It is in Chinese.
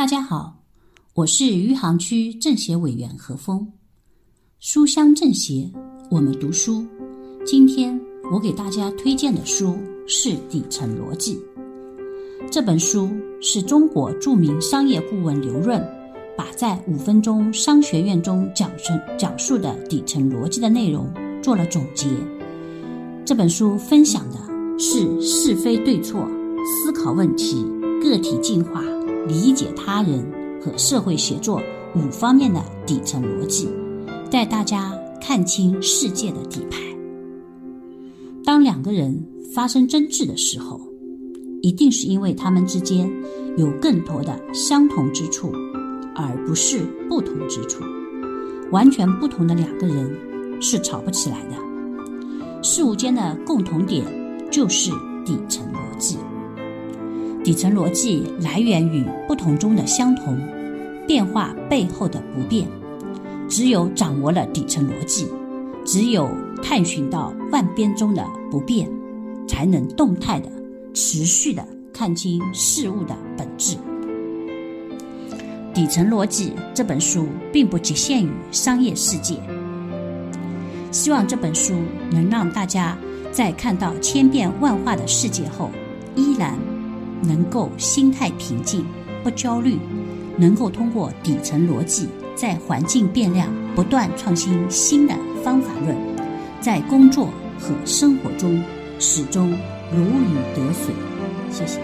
大家好，我是余杭区政协委员何峰。书香政协，我们读书。今天我给大家推荐的书是《底层逻辑》。这本书是中国著名商业顾问刘润把在五分钟商学院中讲述讲述的底层逻辑的内容做了总结。这本书分享的是是非对错、思考问题、个体进化。理解他人和社会协作五方面的底层逻辑，带大家看清世界的底牌。当两个人发生争执的时候，一定是因为他们之间有更多的相同之处，而不是不同之处。完全不同的两个人是吵不起来的。事物间的共同点就是底层逻辑。底层逻辑来源于不同中的相同，变化背后的不变。只有掌握了底层逻辑，只有探寻到万变中的不变，才能动态的、持续的看清事物的本质。底层逻辑这本书并不局限于商业世界，希望这本书能让大家在看到千变万化的世界后，依然。能够心态平静，不焦虑，能够通过底层逻辑，在环境变量不断创新新的方法论，在工作和生活中始终如鱼得水。谢谢。